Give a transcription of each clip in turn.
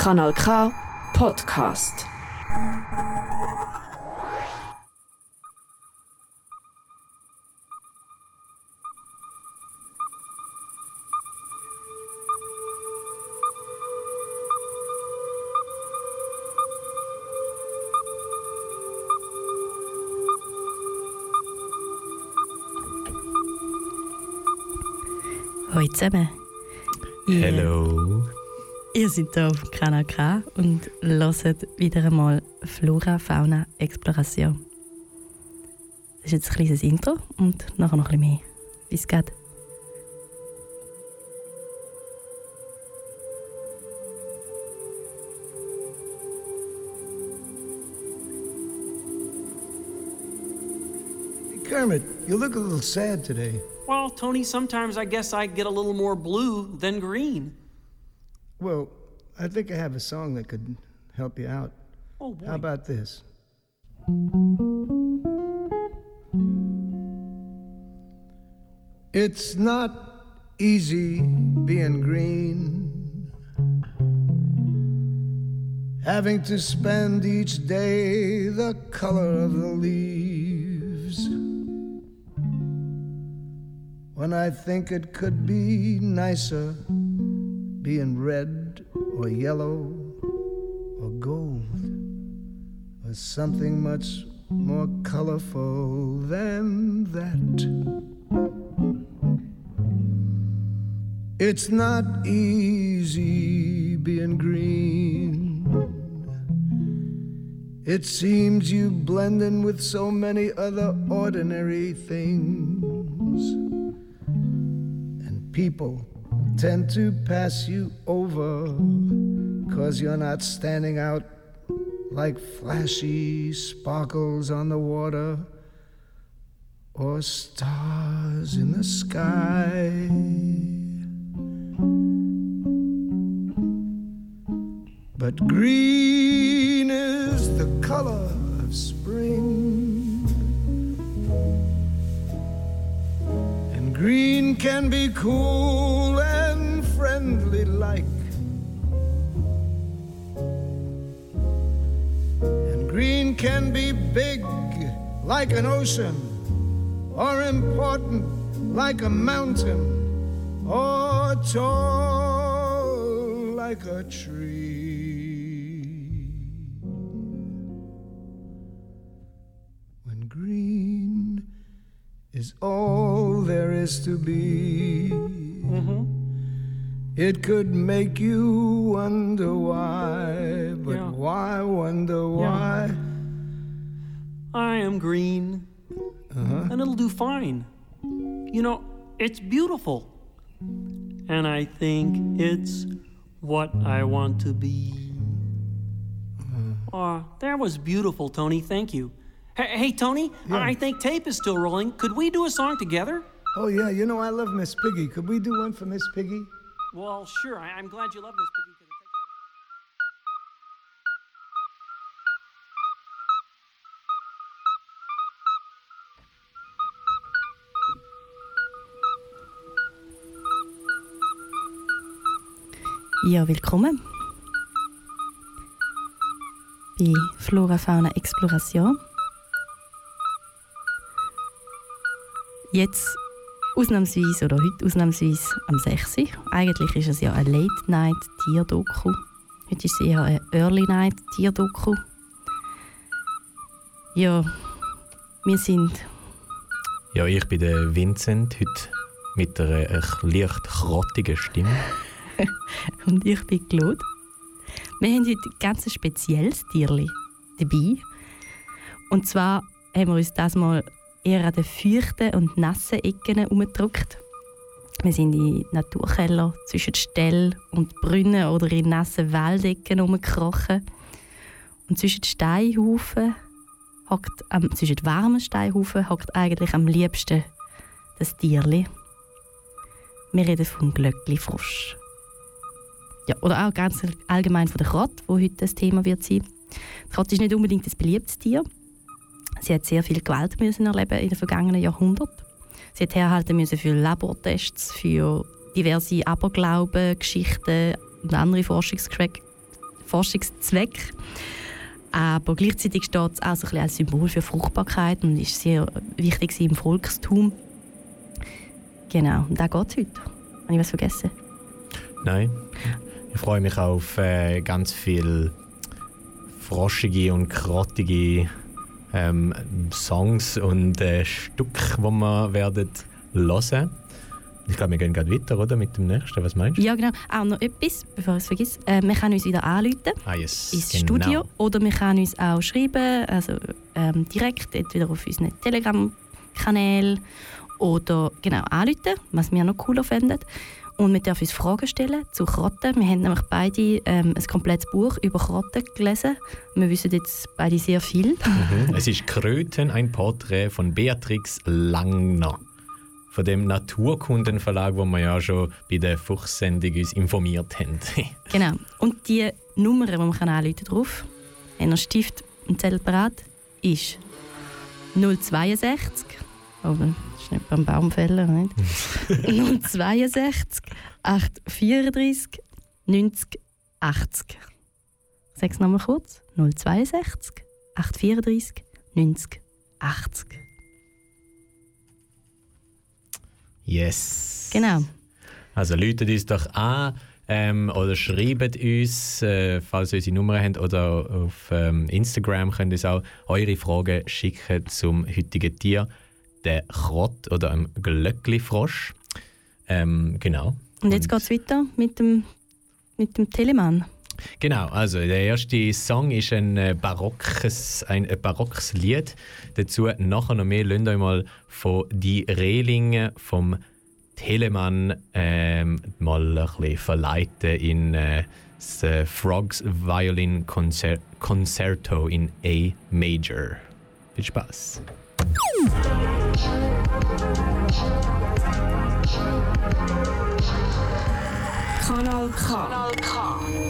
Kanal K Podcast. Hallo zusammen. Ihr- Hello. Ihr seid hier auf Kanal K und hört wieder einmal Flora, Fauna, Exploration. Das ist jetzt ein kleines Intro und nachher noch ein bisschen mehr. Bis geht. Kermit, you look a little sad today. Well, Tony, sometimes I guess I get a little more blue than green. Well, I think I have a song that could help you out. Oh, boy. How about this? It's not easy being green. Having to spend each day the color of the leaves. When I think it could be nicer being red or yellow or gold or something much more colorful than that. It's not easy being green. It seems you blend in with so many other ordinary things. And people tend to pass you over because you're not standing out like flashy sparkles on the water or stars in the sky. But green is the color of spring. And green can be cool like. And green can be big like an ocean, or important like a mountain, or tall like a tree. When green is all there is to be. Mm-hmm. It could make you wonder why, but Yeah. why wonder why? I am green. Uh-huh. And it'll do fine. You know, it's beautiful. And I think it's what I want to be. Oh, that was beautiful, Tony. Thank you. Hey, hey Tony, I think tape is still rolling. Could we do a song together? Oh yeah, you know I love Miss Piggy. Could we do one for Miss Piggy? Well, sure. I- I'm glad you love Miss takes- Ja, willkommen bei Flora, Fauna, Exploration. Jetzt ausnahmsweise, oder heute ausnahmsweise am 6. Uhr. Eigentlich ist es ja eine Late-Night-Tierdoku. Heute ist es eher eine Early-Night-Tierdoku. Ja, wir sind Ja, ich bin der Vincent, heute mit einer äh, leicht krottigen Stimme. und ich bin Claude. Wir haben heute ein ganz spezielles Tierli dabei. Und zwar haben wir uns das mal eher an den feuchten und nassen Ecken herumgedrückt. Wir sind in Naturkeller zwischen Ställ und Brunnen oder in nassen Waldecken herumgekrochen. Und zwischen Steinhaufen hockt, am, zwischen warmen Steinhaufen hockt eigentlich am liebsten das Tierli. Wir reden vom Glöckli-Frosch. Ja, oder auch ganz allgemein von der Krott, wo heute das Thema wird sein. Die Krott ist nicht unbedingt ein beliebtes Tier. Sie hat sehr viel Gewalt müssen erleben in den vergangenen Jahrhunderten. Sie hat herhalten müssen für Labortests, für diverse Aberglauben, Geschichten und andere Forschungsgeschäfte Forschungszweck. Aber gleichzeitig steht es auch so ein als Symbol für Fruchtbarkeit und ist sehr wichtig im Volkstum. Genau, und da geht es heute. Habe ich was vergessen? Nein. Ich freue mich auf äh, ganz viel froschige und krottige ähm, Songs und äh, Stück, die wir werden hören. Ich glaube, wir gehen gerade weiter, oder? Mit dem nächsten. Was meinst du? Ja, genau. Auch noch etwas, bevor ich es vergesse. Äh, wir können uns wieder anrufen ah, yes. ins genau. Studio oder wir können uns auch schreiben, also ähm, direkt entweder auf unseren Telegram-Kanal oder genau anrufen, was wir noch cooler finden. Und wir dürfen uns Fragen stellen zu Krotten. Wir haben nämlich beide ähm, ein komplettes Buch über Krotten gelesen. Wir wissen jetzt beide sehr viel. Mhm. Es ist Kröten, ein Porträt von Beatrix Langner. Von dem Naturkundenverlag, wo wir ja schon bei der Fuchssendung uns informiert haben. genau. Und die Nummer, die man anrufen kann, drauf, ihr Stift und Zettel parat ist 062 Oh, nicht beim Baumfäller, nicht? 062 834 90 80. Ich sage es nochmal kurz. 062 834 90 80. Yes. Genau. Also läutet uns doch an ähm, oder schreibt uns, äh, falls ihr unsere Nummer habt, oder auf ähm, Instagram könnt ihr auch eure Fragen schicken zum heutigen Tier, der Krott oder einem Glöckli-Frosch. Ähm, genau. Und jetzt geht es weiter mit dem, mit dem Telemann. Genau, also der erste Song ist ein äh, barockes, ein, ein barockes Lied. Dazu nachher noch mehr. Lasst euch mal von «Die Rehlingen» vom Telemann ähm, mal ein bisschen verleiten in äh, das äh, Frogs Violin Concer Concerto in A Major. Viel Spaß! Kanal K. Kanal K.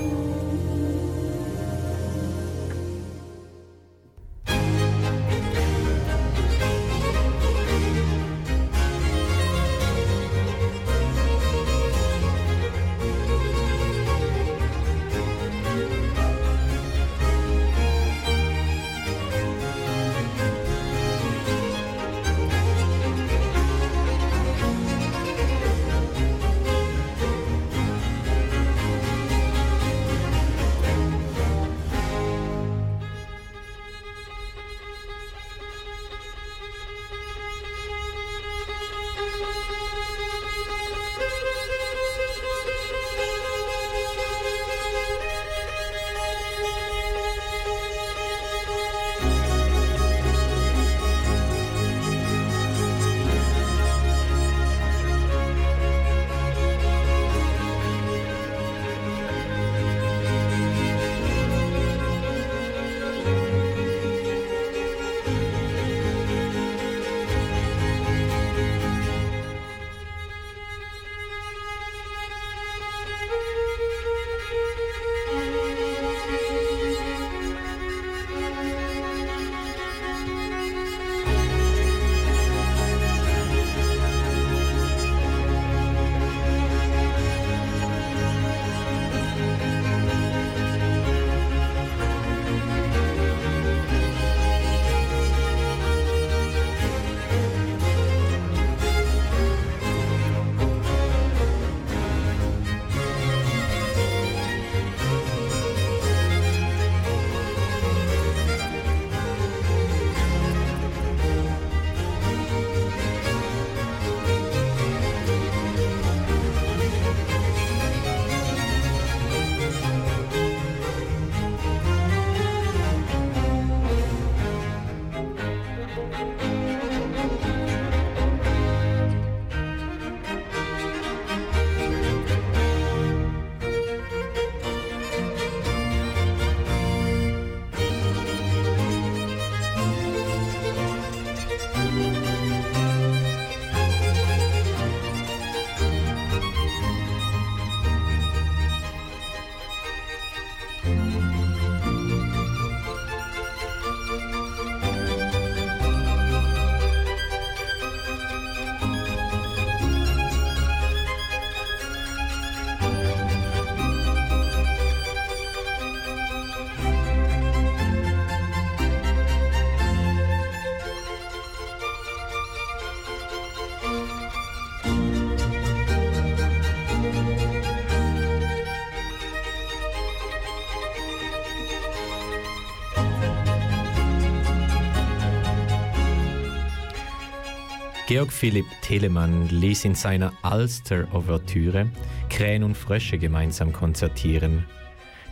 Georg Philipp Telemann ließ in seiner Alster-Ouvertüre Krähen und Frösche gemeinsam konzertieren.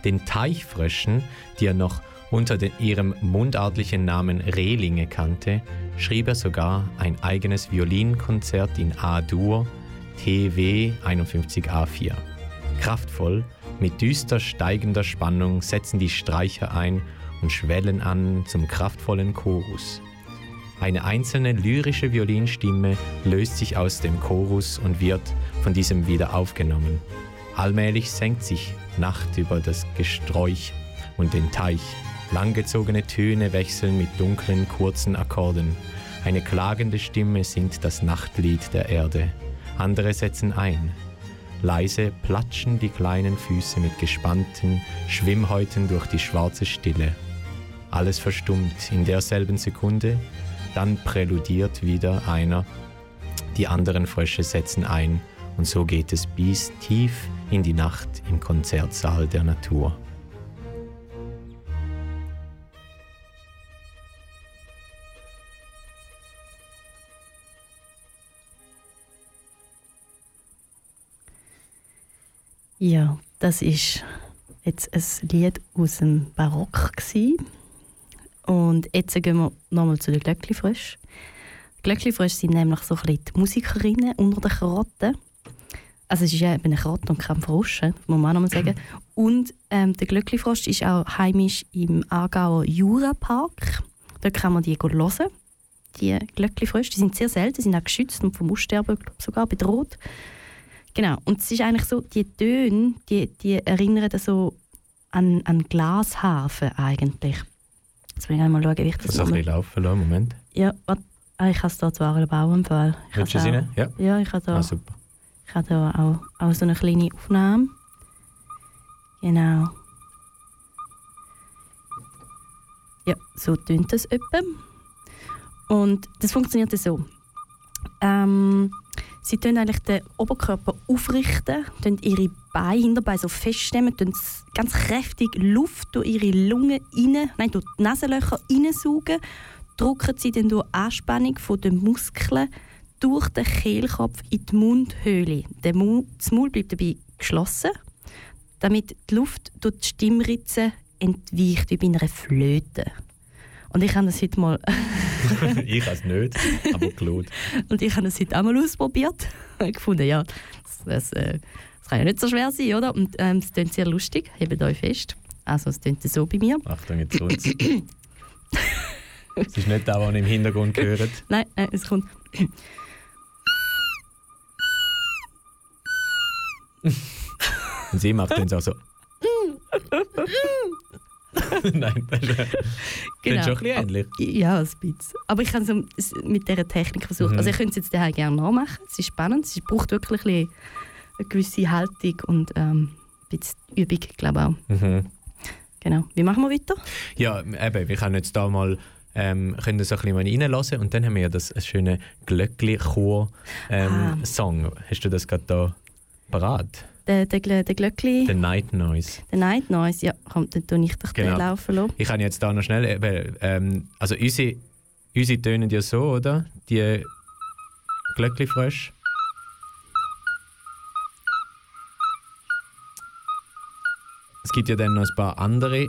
Den Teichfröschen, die er noch unter den, ihrem mundartlichen Namen Rehlinge kannte, schrieb er sogar ein eigenes Violinkonzert in A-Dur TW 51A4. Kraftvoll, mit düster steigender Spannung setzen die Streicher ein und schwellen an zum kraftvollen Chorus. Eine einzelne lyrische Violinstimme löst sich aus dem Chorus und wird von diesem wieder aufgenommen. Allmählich senkt sich Nacht über das Gesträuch und den Teich. Langgezogene Töne wechseln mit dunklen, kurzen Akkorden. Eine klagende Stimme singt das Nachtlied der Erde. Andere setzen ein. Leise platschen die kleinen Füße mit gespannten Schwimmhäuten durch die schwarze Stille. Alles verstummt in derselben Sekunde, dann präludiert wieder einer. Die anderen Frösche setzen ein und so geht es bis tief in die Nacht im Konzertsaal der Natur. Ja, das ist jetzt ein Lied aus dem Barock. Und jetzt gehen wir nochmal zu den Glöckli-Fröschen. Glöckli-Frösche sind nämlich so ein die Musikerinnen unter den Karotten. Also es ist ja eben eine Karotte und kein Frosch, muss man auch nochmal sagen. Und ähm, der Glöckli-Frosch ist auch heimisch im Aargauer Jurapark. Dort kann man die hören. Die Glöckli-Frösche, die sind sehr selten, sind auch geschützt und vom Aussterben sogar bedroht. Genau, und es ist eigentlich so, die Töne, die, die erinnern so an, an Glasharfen eigentlich. Jetzt will ich mal schauen, wie ich das Kannst du ein bisschen laufen lassen? Moment. Ja, warte. Ah, ich habe es hier zwar Fall. Ich Willst du auch- rein? Ja. Ja, ich habe da, Ah, super. ich habe da auch, auch so eine kleine Aufnahme. Genau. Ja, so tönt es etwa. Und das funktioniert so. Ähm, sie tun eigentlich den Oberkörper aufrichten, tun ihre Beine, Hinterbeine so feststemmen, tun ganz kräftig Luft durch ihre Lungen rein, nein, durch die Nasenlöcher reinsaugen, drücken sie dann durch Anspannung den Muskeln durch den Kehlkopf in die Mundhöhle. Der Mu das Maul bleibt dabei geschlossen, damit die Luft durch die Stimmritze entweicht wie bei einer Flöte. Und ich habe das heute mal ich habe es nicht, aber Claude. und ich habe das heute auch mal ausprobiert. Ich gefunden, ja, das, das, äh, das kann ja nicht so schwer sein, oder? Und ähm, es klingt sehr lustig, hebt euch fest. Also es klingt so bei mir. Achtung, jetzt kommt's. Es ist nicht der, den ihr im Hintergrund gehört. Nein, nein, es kommt. Und sie macht dann so. Nein, das ist, Genau. schon ein bisschen ähnlich. Ja, ein bisschen. Aber ich habe es so mit dieser Technik versucht. Mhm. Also ich könnte es jetzt daheim gerne nachmachen. Es ist spannend. Es braucht wirklich ein eine gewisse Haltung und ähm, ein bisschen Übung, glaube ich auch. Mhm. Genau. Wie machen wir weiter? Ja, eben, wir können jetzt da mal ähm, können so ein bisschen reinlassen und dann haben wir ja das schöne Glöckli-Chor-Song. Ah. Hast du das gerade da parat? Der, der, der Glöckli, The Night Noise. der Night Noise, ja, komm, dann tue ich doch den Genau. laufen lassen. Ich kann jetzt da noch schnell, eben, ähm, also unsere, unsere tönen ja so, oder? Die Glöckli-Frösche. Es gibt ja dann noch ein paar andere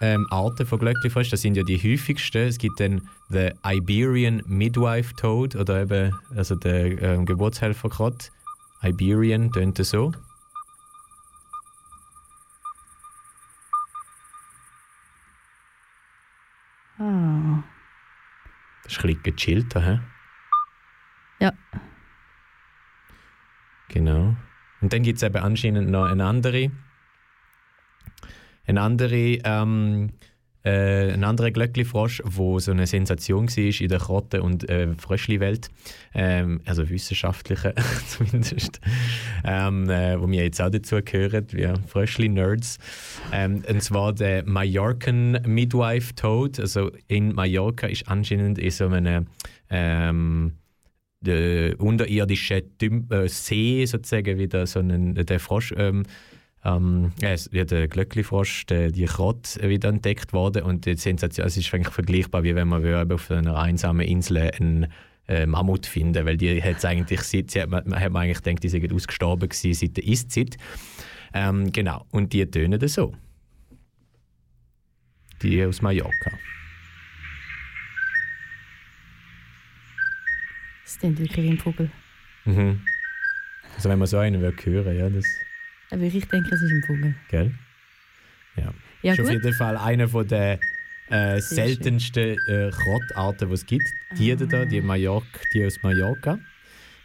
ähm, Arten von Glöckli-Fröschen. Das sind ja die häufigsten. Es gibt dann den Iberian Midwife Toad oder eben also der ähm, Geburtshelferkrott. Iberian tönt so. Ah. Das ist ein bisschen gechillter, hä? Ja. Genau. Und dann gibt es eben anscheinend noch eine andere, eine andere, ähm, äh, ein anderer Glöckli-Frosch, wo so eine Sensation war in der Krotte- und äh, Fröschli-Welt, ähm, also wissenschaftliche zumindest, ähm, äh, wo wir jetzt auch dazu gehören, wir Fröschli-Nerds. Ähm, und zwar der Mallorcan Midwife Toad, also in Mallorca ist anscheinend in so einem ähm, der unterirdische Düm äh, See sozusagen wieder so einen, der Frosch ähm, ähm, ja, es wird der Glöckli-Frosch, der, die Krott wieder entdeckt worden und die Sensation, es ist eigentlich vergleichbar, wie wenn man würde auf einer einsamen Insel einen, äh, Mammut finden, weil die hat eigentlich seit, hat, man, hat man eigentlich gedacht, die sind ausgestorben gewesen seit der Eiszeit. Ähm, genau, und die tönen so. Die aus Mallorca. Das klingt wirklich wie ein Vogel. Mhm. Also wenn man so einen würde hören, ja, das, Würde ich denken, es ist ein Vogel. gell? Ja. Ja, ist auf gut. jeden Fall einer von der äh, seltensten äh, Krottarten, die es gibt. Die da, die, Mallorca, die aus Mallorca.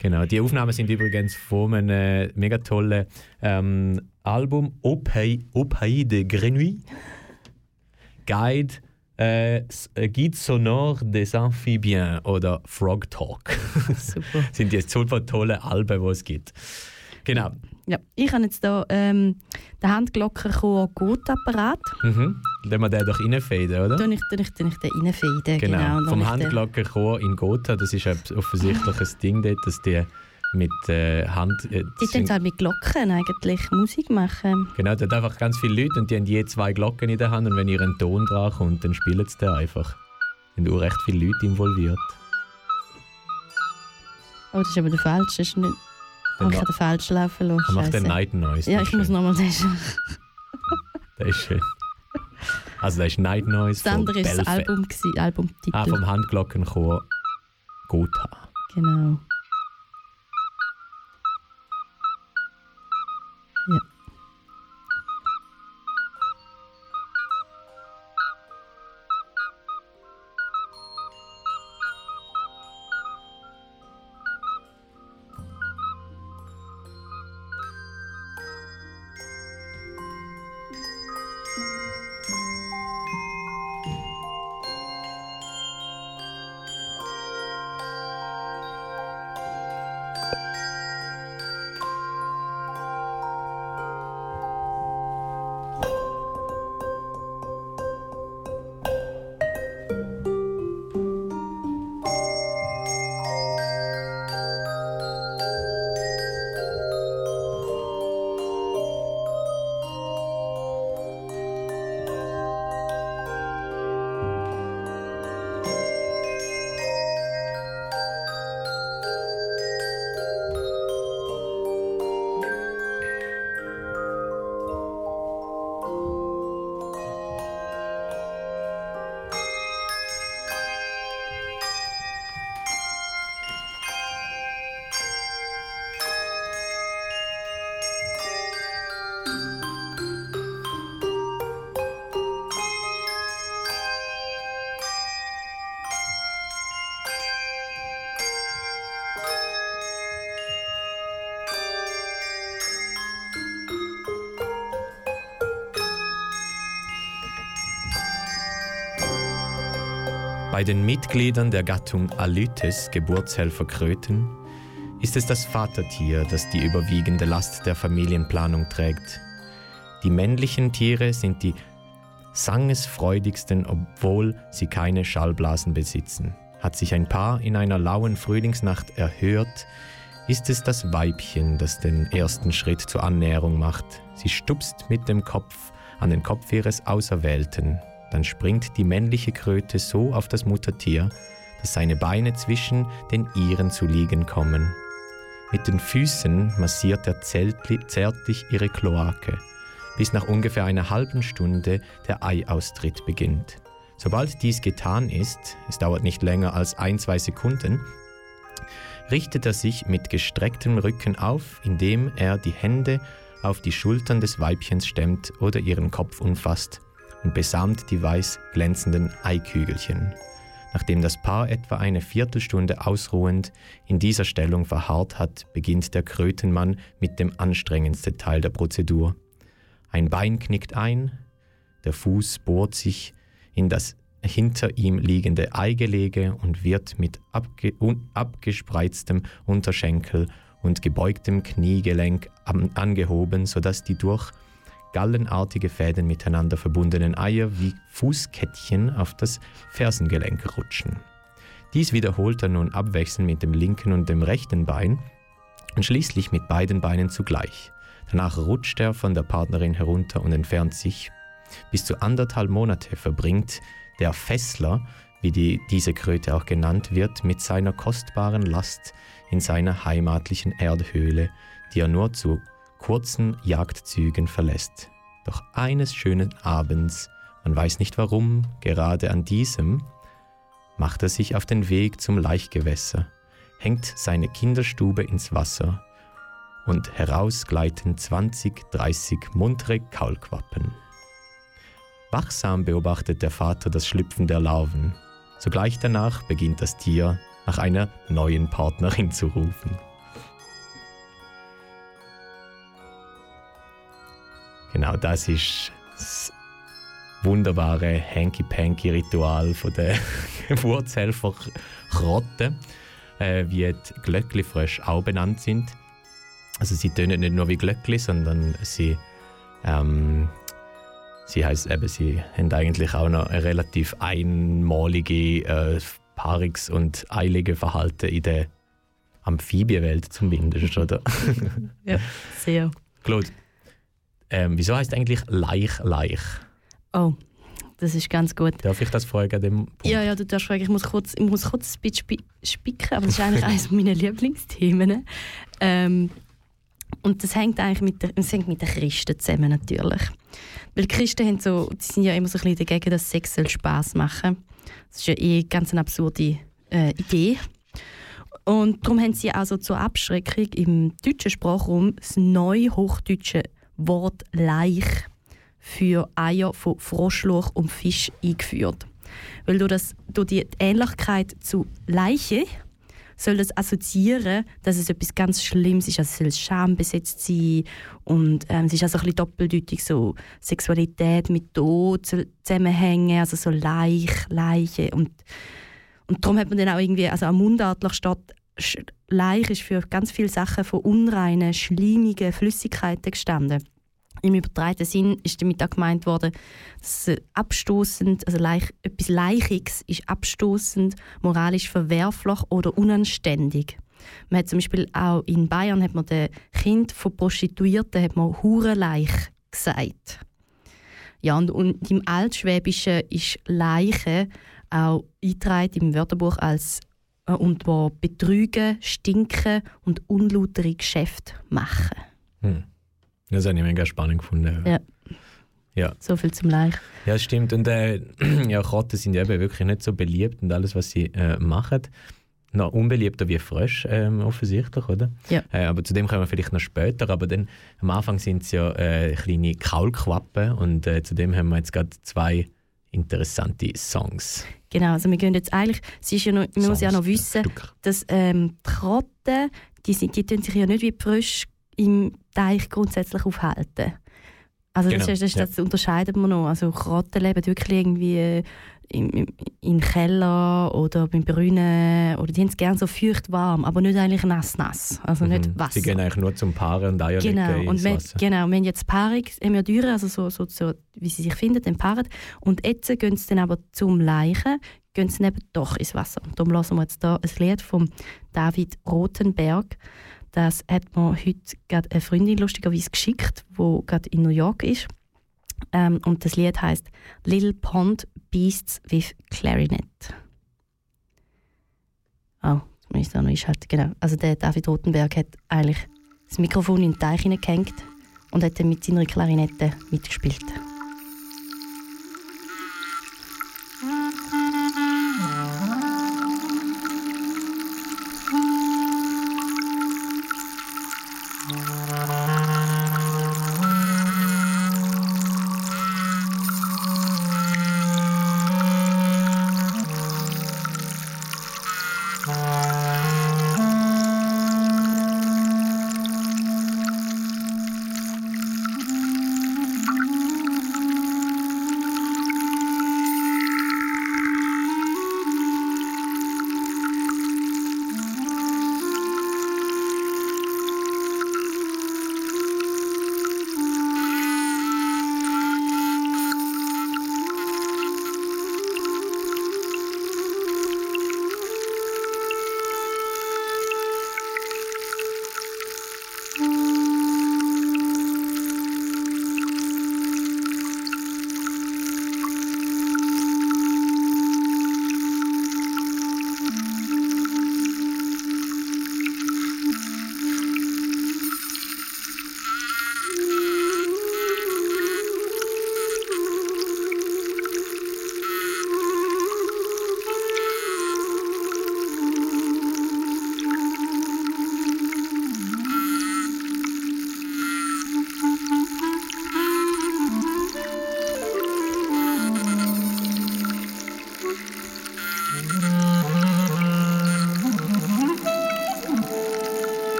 Genau, die Aufnahmen sind übrigens von einem äh, mega tollen ähm, Album Pays de Grenouille. Guide, äh, äh, Guide sonore des Amphibiens oder Frog Talk. Super. sind die super tolle Alben, die es gibt. Genau. Ja, ich habe jetzt hier ähm, den Handglockenchor Gutapparat. Mhm. Dann wir den doch reinfaden, oder? Tue ich, ich, ich den reinfeiden. Genau, Genau. dann vom Handglockenchor in Gotha, das ist ein offensichtliches Ding dort, dass die mit äh, Hand... Äh, Die sind- halt mit Glocken eigentlich Musik machen. genau, da hat einfach ganz viele Leute und die haben je zwei Glocken in der Hand und wenn ihr einen Ton dran kommt, dann spielen sie den einfach. sind auch recht viele Leute involviert. Oh, das ist aber der falsche. Das ist nicht... Oh, ich habe den falschen laufen lassen. Er macht den. Night Noise. Ja, ich ist muss schön. nochmal sagen. Der ist schön. Also der ist Night Noise Das andere ist das Album, gewesen, Albumtitel. Ah, vom Handglockenchor Gotha. Genau. Bei den Mitgliedern der Gattung Alytes, Geburtshelferkröten, ist es das Vatertier, das die überwiegende Last der Familienplanung trägt. Die männlichen Tiere sind die sangesfreudigsten, obwohl sie keine Schallblasen besitzen. Hat sich ein Paar in einer lauen Frühlingsnacht erhört, ist es das Weibchen, das den ersten Schritt zur Annäherung macht. Sie stupst mit dem Kopf an den Kopf ihres Auserwählten. Dann springt die männliche Kröte so auf das Muttertier, dass seine Beine zwischen den ihren zu liegen kommen. Mit den Füßen massiert er zärtli- zärtlich ihre Kloake, bis nach ungefähr einer halben Stunde der Eiaustritt beginnt. Sobald dies getan ist, es dauert nicht länger als ein, zwei Sekunden, richtet er sich mit gestrecktem Rücken auf, indem er die Hände auf die Schultern des Weibchens stemmt oder ihren Kopf umfasst und besamt die weiß glänzenden Eikügelchen. Nachdem das Paar etwa eine Viertelstunde ausruhend in dieser Stellung verharrt hat, beginnt der Krötenmann mit dem anstrengendsten Teil der Prozedur. Ein Bein knickt ein, der Fuß bohrt sich in das hinter ihm liegende Eigelege und wird mit abge un abgespreiztem Unterschenkel und gebeugtem Kniegelenk angehoben, sodass die durch gallenartige Fäden miteinander verbundenen Eier wie Fußkettchen auf das Fersengelenk rutschen. Dies wiederholt er nun abwechselnd mit dem linken und dem rechten Bein und schließlich mit beiden Beinen zugleich. Danach rutscht er von der Partnerin herunter und entfernt sich. Bis zu anderthalb Monate verbringt der Fessler wie die, diese Kröte auch genannt wird, mit seiner kostbaren Last in seiner heimatlichen Erdhöhle, die er nur zu kurzen Jagdzügen verlässt. Doch eines schönen Abends, man weiß nicht warum, gerade an diesem, macht er sich auf den Weg zum Laichgewässer, hängt seine Kinderstube ins Wasser und heraus gleiten 20, 30 muntere Kaulquappen. Wachsam beobachtet der Vater das Schlüpfen der Larven. Sogleich danach beginnt das Tier nach einer neuen Partnerin zu rufen. Genau das ist das wunderbare Hanky-Panky-Ritual der Geburtshelfer Krotte, äh, wie die Glöckli-Frösche auch benannt sind. Also sie tönen nicht nur wie Glöckli, sondern sie, ähm, sie heißt eben, sie haben eigentlich auch noch eine relativ einmalige äh, Paarungs- und eilige Verhalten in der Amphibienwelt zumindest, oder? ja, sehr. Claude, ähm, wieso heißt eigentlich Leich Leich? Oh, das ist ganz gut. Darf ich das fragen? Dem Punkt? Ja, ja, du darfst fragen. Ich muss kurz, ich muss kurz ein bisschen spicken, aber das ist eigentlich eines meiner Lieblingsthemen. Ähm, und das hängt eigentlich mit, der, das hängt mit den Christen zusammen natürlich. Weil die Christen haben so, die sind ja immer so ein bisschen dagegen, dass Sex soll Spass machen Das ist ja eh ganz eine absurde äh, Idee. Und darum haben sie also zur Abschreckung im deutschen Sprachraum das neuhochdeutsche Wort Leich für Eier von Froschluch und Fisch eingeführt. Weil durch, das, durch die Ähnlichkeit zu Leiche soll das assoziieren, dass es etwas ganz Schlimmes ist. Also es soll schambesetzt sein und ähm, es ist also ein bisschen doppeldeutig so Sexualität mit Tod zusammenhängen, also so Leich, Leiche und und darum hat man dann auch irgendwie, also am Mundartlich steht Leich ist für ganz viele Sachen von unreinen, schleimigen Flüssigkeiten gestanden. Im übertragenen Sinn ist damit auch gemeint worden, dass abstoßend, also Leich, etwas Leichiges ist abstoßend, moralisch verwerflich oder unanständig. Man hat zum Beispiel auch in Bayern hat man den Kind von Prostituierten hat man Hurenleich gesagt. Ja, und, und im Altschwäbischen ist Leiche auch eingetragen im Wörterbuch als äh, und wo betrügen, stinken und unlautere Geschäfte machen. Hm. Das habe ich mega spannend gefunden. Ja. Ja. So viel zum Leich. Ja, stimmt. Und äh, ja, Katzen sind eben wirklich nicht so beliebt und alles, was sie äh, machen. Noch unbeliebter wie Frösche, ähm, offensichtlich, oder? Ja. Äh, aber zu dem kommen wir vielleicht noch später. Aber dann, am Anfang sind es ja äh, kleine Kaulquappen und äh, zu dem haben wir jetzt gerade zwei interessante Songs. Genau, also wir gehen jetzt eigentlich, es ist ja noch, man muss ja noch wissen, dass ähm, die Krotten, die, sind, die tun sich ja nicht wie Frösche im Teich grundsätzlich aufhalten. Also genau. das, das, das unterscheidet man noch. Also Krotten leben wirklich irgendwie äh, im, im, im Keller oder beim Brunnen oder die haben es gerne so feucht warm, aber nicht eigentlich nass nass, also mhm. nicht Wasser. Sie gehen eigentlich nur zum Paaren und Eier genau. und wir, Genau, wir haben jetzt Paarung, haben wir Dürre, also so, so, so, wie sie sich finden, dann paaren. Und jetzt gehen sie dann aber zum Leichen, gehen sie eben doch ins Wasser. Und darum lassen wir jetzt hier ein Lied von David Rothenberg, das hat mir heute gerade eine Freundin lustigerweise geschickt, die gerade in New York ist. Ähm, und das Lied heißt Little Pond Beasts with Clarinet. Oh, jetzt muss ich da noch einschalten. Genau. Also der David Rotenberg hat eigentlich das Mikrofon in den Teich hineingehängt und hat dann mit seiner Klarinette mitgespielt.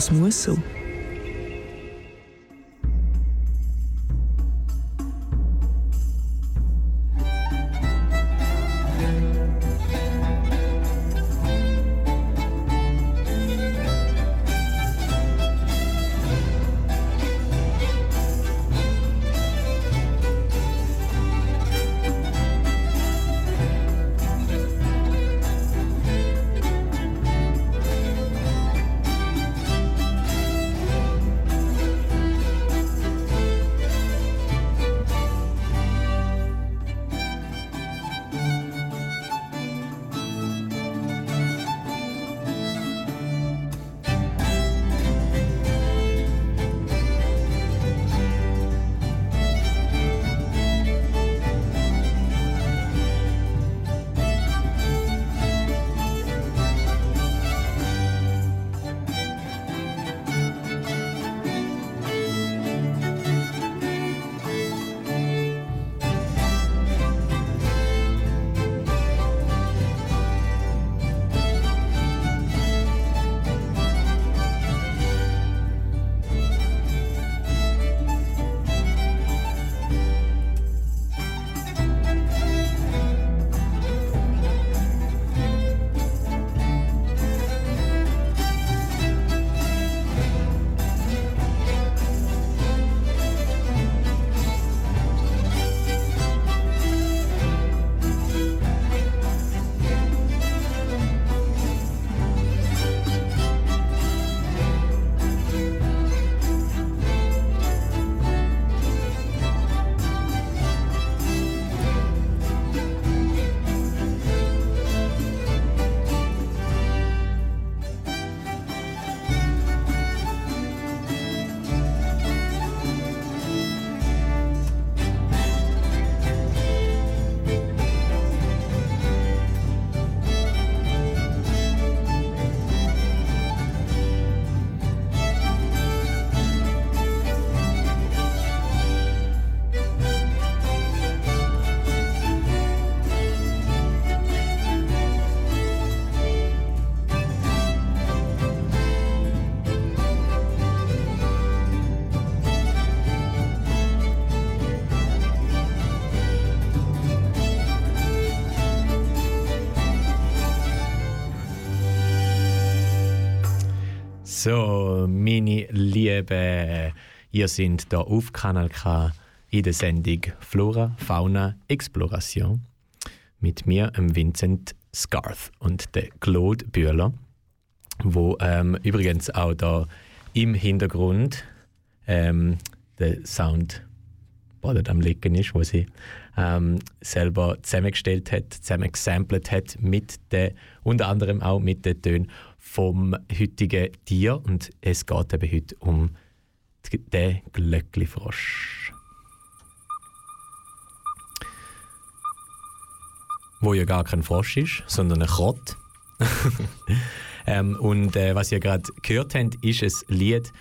Das muss so. Meine Lieben, ihr seid hier auf Kanal K in der Sendung Flora, Fauna, Exploration mit mir, Vincent Scarth und der Claude Bühler, wo ähm, übrigens auch da im Hintergrund ähm, der Sound badet am Liegen ist, wo sie ähm, selber zusammengestellt hat, zusammen gesampelt hat mit der, unter anderem auch mit den Tönen vom heutigen Tier und es geht eben heute um den Glöckli-Frosch. Wo ja gar kein Frosch ist, sondern ein Krott. ähm, und äh, was ihr gerade gehört habt, ist ein Lied,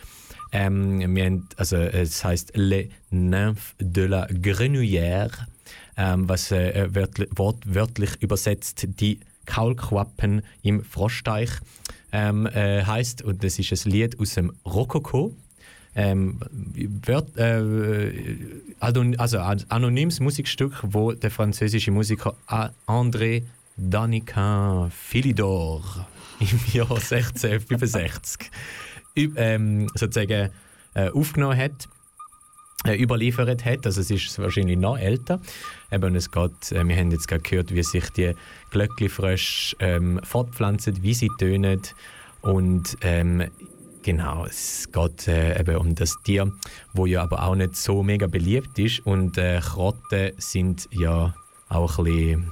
ähm, wir haben, also, es heißt Les Nymphes de la Grenouillère, ähm, was äh, wörtlich, wortwörtlich übersetzt die Kaulquappen im Froschteich ähm, äh, heißt und das ist ein Lied aus dem Rokoko. Ähm, wird, äh, also ein anonymes Musikstück, wo der französische Musiker André Daniquin Philidor im Jahr 1665 ähm, sozusagen äh, aufgenommen hat äh, überliefert hat. Also es ist wahrscheinlich noch älter. Eben, es geht, äh, wir haben jetzt gerade gehört, wie sich die Glöckli-Frösche ähm, fortpflanzen, wie sie tönen. Und ähm, genau, es geht äh, eben um das Tier, wo ja aber auch nicht so mega beliebt ist. Und äh, Krotten sind ja auch ein bisschen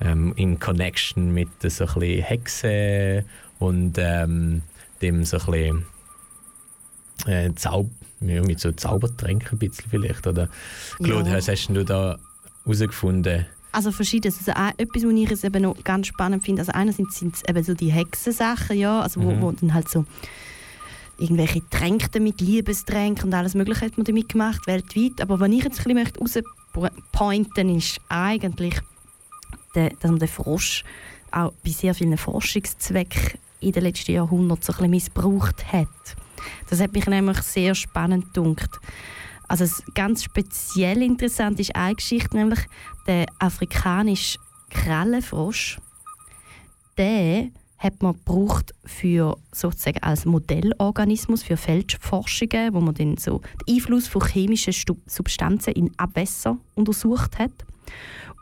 ähm, in Connection mit so ein bisschen Hexen und ähm, dem so ein bisschen äh, Zauber ja, mit so Zaubertränken ein bisschen vielleicht. Oder Claude, ja. hast du da herausgefunden? Also verschiedenes. Also auch etwas, was ich eben noch ganz spannend finde, also einerseits sind es eben so die Hexensachen, ja, also wo, mhm. wo dann halt so irgendwelche Tränke mit Liebestränken und alles mögliche hat man damit gemacht, weltweit. Aber was ich jetzt ein bisschen rauspointen ist eigentlich, der, dass man den Frosch auch bei sehr vielen Forschungszwecken in den letzten Jahrhunderten so ein bisschen missbraucht hat. Das hat mich nämlich sehr spannend gedacht. Also ganz speziell interessant ist eine Geschichte, nämlich der afrikanische Krallenfrosch. Der hat man gebraucht für sozusagen als Modellorganismus für Feldforschungen, wo man dann so den Einfluss von chemischen Substanzen in Abwässer untersucht hat.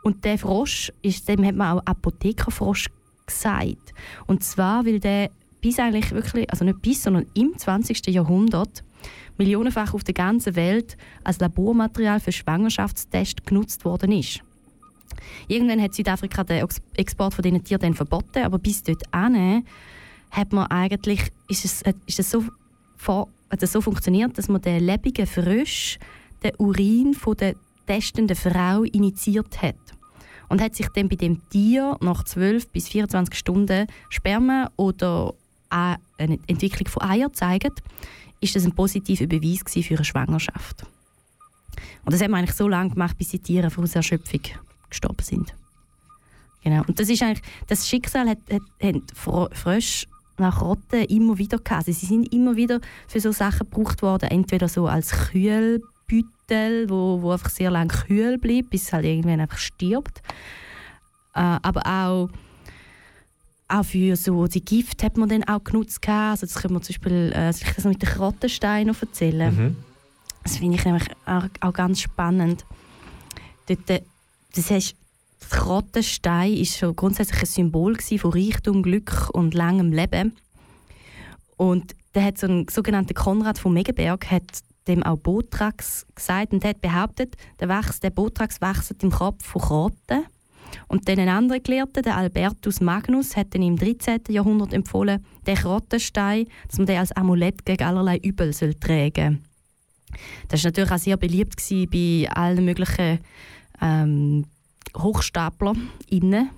Und der Frosch, ist, dem hat man auch Apothekerfrosch gesagt. Und zwar, weil der bis eigentlich wirklich, also nicht bis, sondern im 20. Jahrhundert millionenfach auf der ganzen Welt als Labormaterial für Schwangerschaftstests genutzt worden ist. Irgendwann hat Südafrika den Export von diesen Tieren dann verboten, aber bis dort hat man eigentlich, ist es, ist es so, hat es so funktioniert, dass man den lebenden Frisch, den Urin von der testenden Frau initiiert hat. Und hat sich dann bei dem Tier nach 12 bis 24 Stunden Sperma oder eine Entwicklung von Eiern gezeigt, ist das ein positiver Beweis für eine Schwangerschaft. Und das haben wir eigentlich so lange gemacht, bis die Tiere aus Erschöpfung gestorben sind. Genau. Und das ist eigentlich, das Schicksal hat, hat, hat Frösche nach Rotten immer wieder gehabt. Also sie sind immer wieder für so Sachen gebraucht worden, entweder so als Kühlbüttel, wo, wo einfach sehr lange kühl bleibt, bis es halt irgendwann einfach stirbt. Äh, aber auch auch für so die Gift hat man dann auch genutzt. Also das können wir zum Beispiel äh, das mit den Krottensteinen noch erzählen. Mhm. Das finde ich nämlich auch, auch, ganz spannend. Dort, äh, das heißt, das Krottenstein ist schon grundsätzlich ein Symbol von Reichtum, Glück und langem Leben. Und der hat so ein sogenannter Konrad von Megenberg hat dem auch Botrax gesagt und hat behauptet, der, Wachs, der Botrax wächst im Kopf von Krotten. Und dann ein anderer Gelehrter, der Albertus Magnus, hat dann im 13. Jahrhundert empfohlen, den Krottenstein, dass man den als Amulett gegen allerlei Übel soll tragen soll. Das war natürlich auch sehr beliebt bei allen möglichen ähm, Hochstapler innen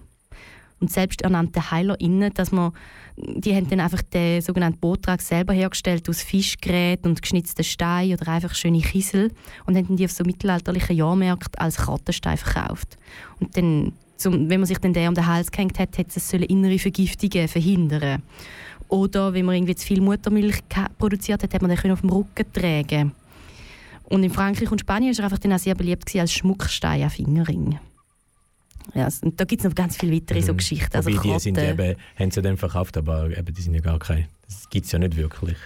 und selbsternannte Heiler innen, dass man die haben dann einfach den sogenannten Botrag selber hergestellt aus Fischgerät und geschnitzten Stein oder einfach schöne Kiesel und haben die auf so mittelalterlichen Jahrmärkten als Kartenstein verkauft. Und dann, zum, wenn man sich dann der um den Hals gehängt hat, hätte es innere Vergiftungen verhindern Oder wenn man irgendwie zu viel Muttermilch produziert hat, hat man den auf dem Rücken tragen Und in Frankreich und Spanien war er einfach dann auch sehr beliebt als Schmuckstein an Fingerring. Ja, und da gibt es noch ganz viele weitere mhm. so Geschichten. Also die sind eben, haben sie dann verkauft, aber eben, die sind ja gar keine. Das gibt es ja nicht wirklich.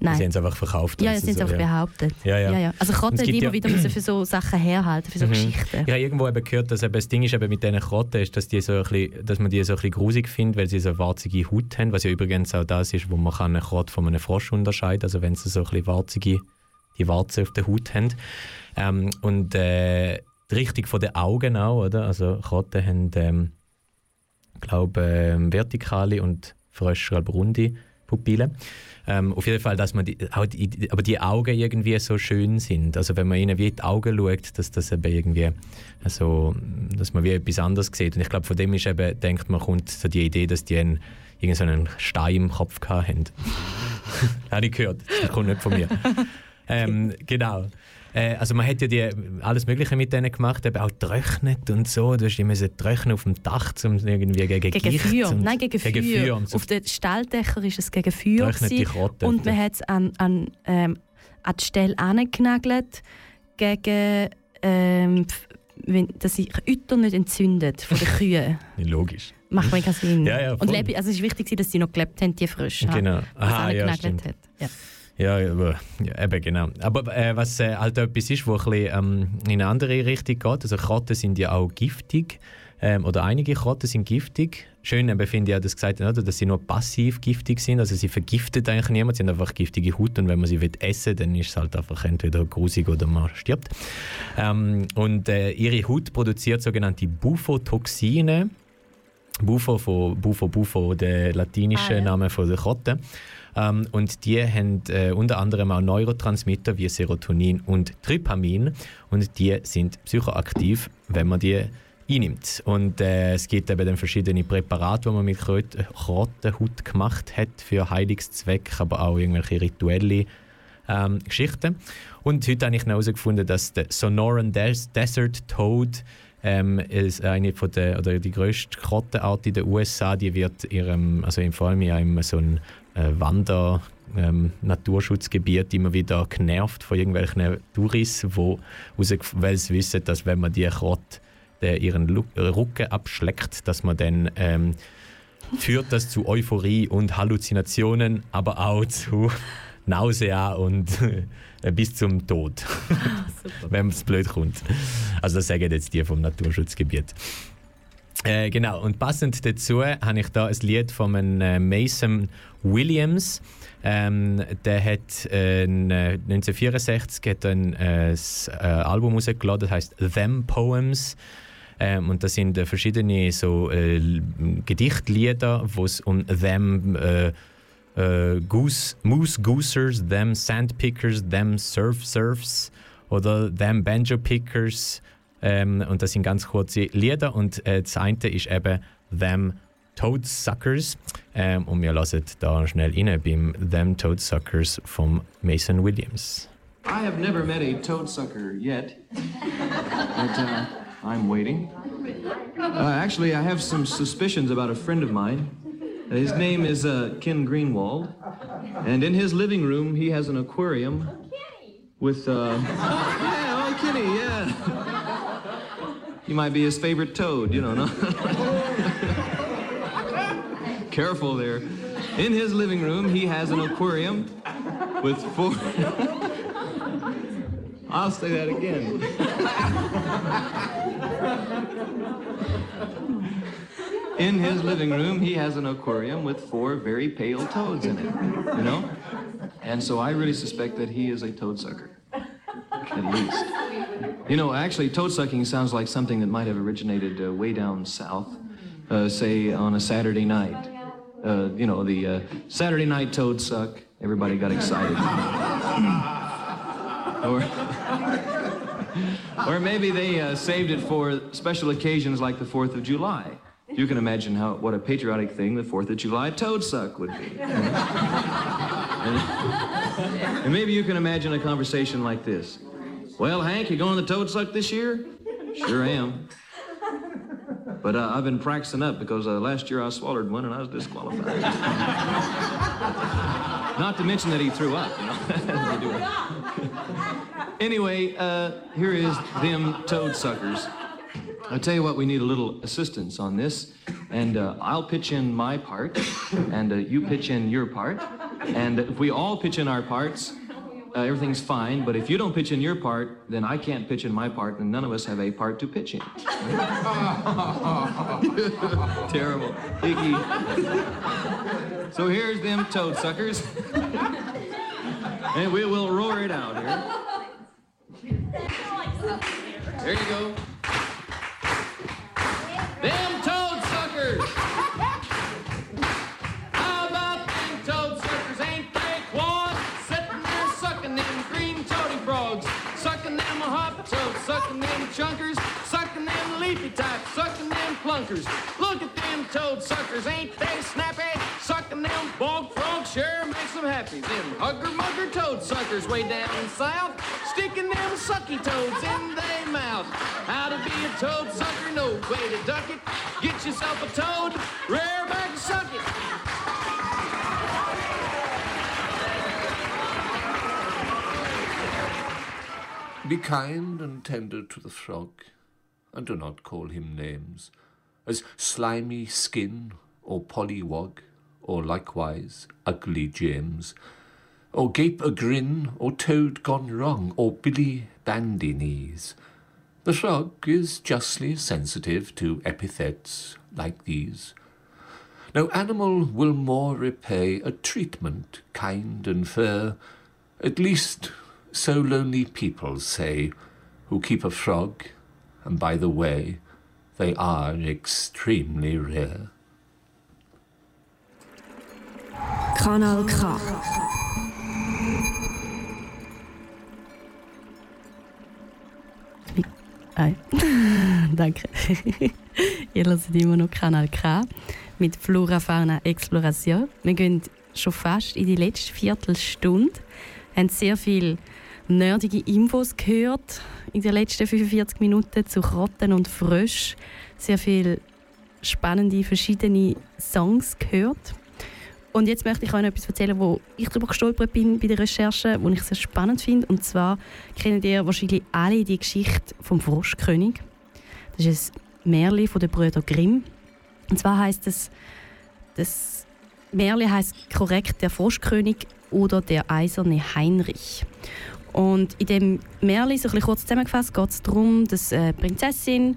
Nein. Sie haben es einfach verkauft. Ja, sie haben es einfach ja. behauptet. Ja, ja. ja, ja. Also Krotten immer ja wieder müssen für so Sachen herhalten, für so mhm. Geschichten. Ich habe irgendwo eben gehört, dass eben das Ding ist eben mit diesen Krotten, ist, dass, die so ein bisschen, dass man die so ein bisschen grusig findet, weil sie so eine warzige Haut haben, was ja übrigens auch das ist, wo man einen Krott von einem Frosch unterscheiden kann, also wenn sie so ein bisschen warzige, die Warze auf der Haut haben. Ähm, und äh, die Richtung von den Augen auch, oder? Also Krotten haben, ähm, glaube ähm, vertikale und Frösche halt runde Pupillen. Ähm, auf jeden Fall, dass man die, auch die, aber die Augen irgendwie so schön sind. Also wenn man ihnen wie in die Augen schaut, dass das eben irgendwie also, dass man wie etwas anderes sieht. Und ich glaube, von dem ist eben, denkt man, kommt so die Idee, dass die einen, irgendeinen Stein im Kopf hatten. Habe ich gehört. Das kommt nicht von mir. ähm, genau. Äh, also man hat ja die, alles Mögliche mit denen gemacht, eben auch getrocknet und so. Du hast immer trocknen auf dem Dach, um irgendwie gegen, gegen Gicht Feuer. Nein, gegen, gegen Feuer. Feuer so auf den Stalldächern war es gegen Feuer. Krotte, und man hat es an, an, ähm, an die Stelle angenagelt gegen... Ähm, wenn, dass sich Euter nicht entzündet von den Kühen. Logisch. Macht mega Sinn. Ja, ja, und lebe, also es ist wichtig, dass sie noch gelebt haben, die frisch. Genau. Aha, ja, stimmt. Hat. Ja. Ja, aber, ja, eben genau. Aber äh, was äh, halt etwas ist, wo ein bisschen, ähm, in eine andere Richtung geht, also Katzen sind ja auch giftig, ähm, oder einige Katzen sind giftig. Schön eben finde ich auch, dass gesagt oder, dass sie nur passiv giftig sind, also sie vergiftet eigentlich niemand, sie haben einfach giftige Haut und wenn man sie will essen dann ist es halt einfach entweder grusig oder man stirbt. Ähm, und äh, ihre Haut produziert sogenannte Bufotoxine. Bufo von Bufo Bufo, der latinische ah, ja. Name von der Katte. Ähm, und die haben äh, unter anderem auch Neurotransmitter wie Serotonin und Trypamin und die sind psychoaktiv, wenn man die einnimmt. Und äh, es gibt eben dann verschiedene Präparate, die man mit Krottenhaut gemacht hat für Heilungszwecke, aber auch irgendwelche rituelle ähm, Geschichten. Und heute habe ich herausgefunden, dass der Sonoran Des Desert Toad Ähm, ist eine von der, oder die grösste Krottenart in den USA, die wird ihrem, also vor allem in so einem äh, Wander- ähm, Naturschutzgebiet immer wieder genervt von irgendwelchen Touris, wo, weil sie wissen, dass wenn man die Krotte ihren Rücken abschleckt, dass man dann ähm, führt das zu Euphorie und Halluzinationen, aber auch zu Nausea und äh, bis zum Tod, wenn es blöd kommt. Also das sagen jetzt die vom Naturschutzgebiet. Äh, genau, und passend dazu habe ich da ein Lied von äh, Mason Williams. Ähm, der hat äh, 1964 hat ein äh, Album rausgeladen, das heißt Them Poems. Ähm, und das sind äh, verschiedene so äh, Gedichtlieder, wo es um them äh, äh, Goose, Moose Goosers, them Sandpickers, them Surf Surfs oder them Banjo Pickers. Ähm, und das sind ganz kurze Lieder und äh, das eine ist eben them Toadsuckers. Ähm, und wir lassen da schnell rein beim Them Toadsuckers von Mason Williams. I have never met a toadsucker yet, but uh, I'm waiting. Uh, actually, I have some suspicions about a friend of mine. His name is uh, Ken Greenwald, and in his living room he has an aquarium with. Uh, yeah, oh Kenny, yeah. You might be his favorite toad, you know. No? Careful there. In his living room, he has an aquarium with four. I'll say that again. in his living room, he has an aquarium with four very pale toads in it, you know? And so I really suspect that he is a toad sucker, at least. You know, actually, toad sucking sounds like something that might have originated uh, way down south, uh, say on a Saturday night. Uh, you know, the uh, Saturday night toad suck, everybody got excited. or, or maybe they uh, saved it for special occasions like the 4th of July. You can imagine how what a patriotic thing the Fourth of July toad suck would be. and, and maybe you can imagine a conversation like this. Well, Hank, you going to the toad suck this year? Sure am. But uh, I've been practicing up because uh, last year I swallowed one and I was disqualified. Not to mention that he threw up, you know. anyway, uh, here is them toad suckers. I'll tell you what, we need a little assistance on this. And uh, I'll pitch in my part, and uh, you pitch in your part. And if we all pitch in our parts, uh, everything's fine. But if you don't pitch in your part, then I can't pitch in my part, and none of us have a part to pitch in. Terrible. Icky. So here's them toad suckers. and we will roar it out here. There you go. Plunkers. Look at them toad suckers, ain't they snappy? Sucking them bog frogs sure makes them happy. Them hugger mugger toad suckers way down south, sticking them sucky toads in their mouth. How to be a toad sucker? No way to duck it. Get yourself a toad, rear back and suck it. Be kind and tender to the frog, and do not call him names, as slimy skin, or pollywog, or likewise ugly James, or gape a grin, or toad gone wrong, or Billy bandy knees. The frog is justly sensitive to epithets like these. No animal will more repay a treatment kind and fair, at least so lonely people say, who keep a frog, and by the way, they are extremely rare. Kanal K. Ah, danke. Ihr hört immer noch Kanal K mit Flora Fauna Exploration. Wir gehen schon fast in die letzte Viertelstunde. Wir haben sehr viel nerdige Infos gehört in den letzten 45 Minuten zu Krotten und Frösch. Sehr viele spannende, verschiedene Songs gehört. Und jetzt möchte ich euch etwas erzählen, wo ich darüber gestolpert bin bei der Recherche, wo ich sehr spannend finde. Und zwar kennt ihr wahrscheinlich alle die Geschichte vom Froschkönig. Das ist ein Märchen von den Brüdern Grimm. Und zwar heißt es, das Märchen heißt korrekt der Froschkönig oder der eiserne Heinrich. Und in dem Märchen, so ein kurz zusammengefasst, geht es darum, dass eine Prinzessin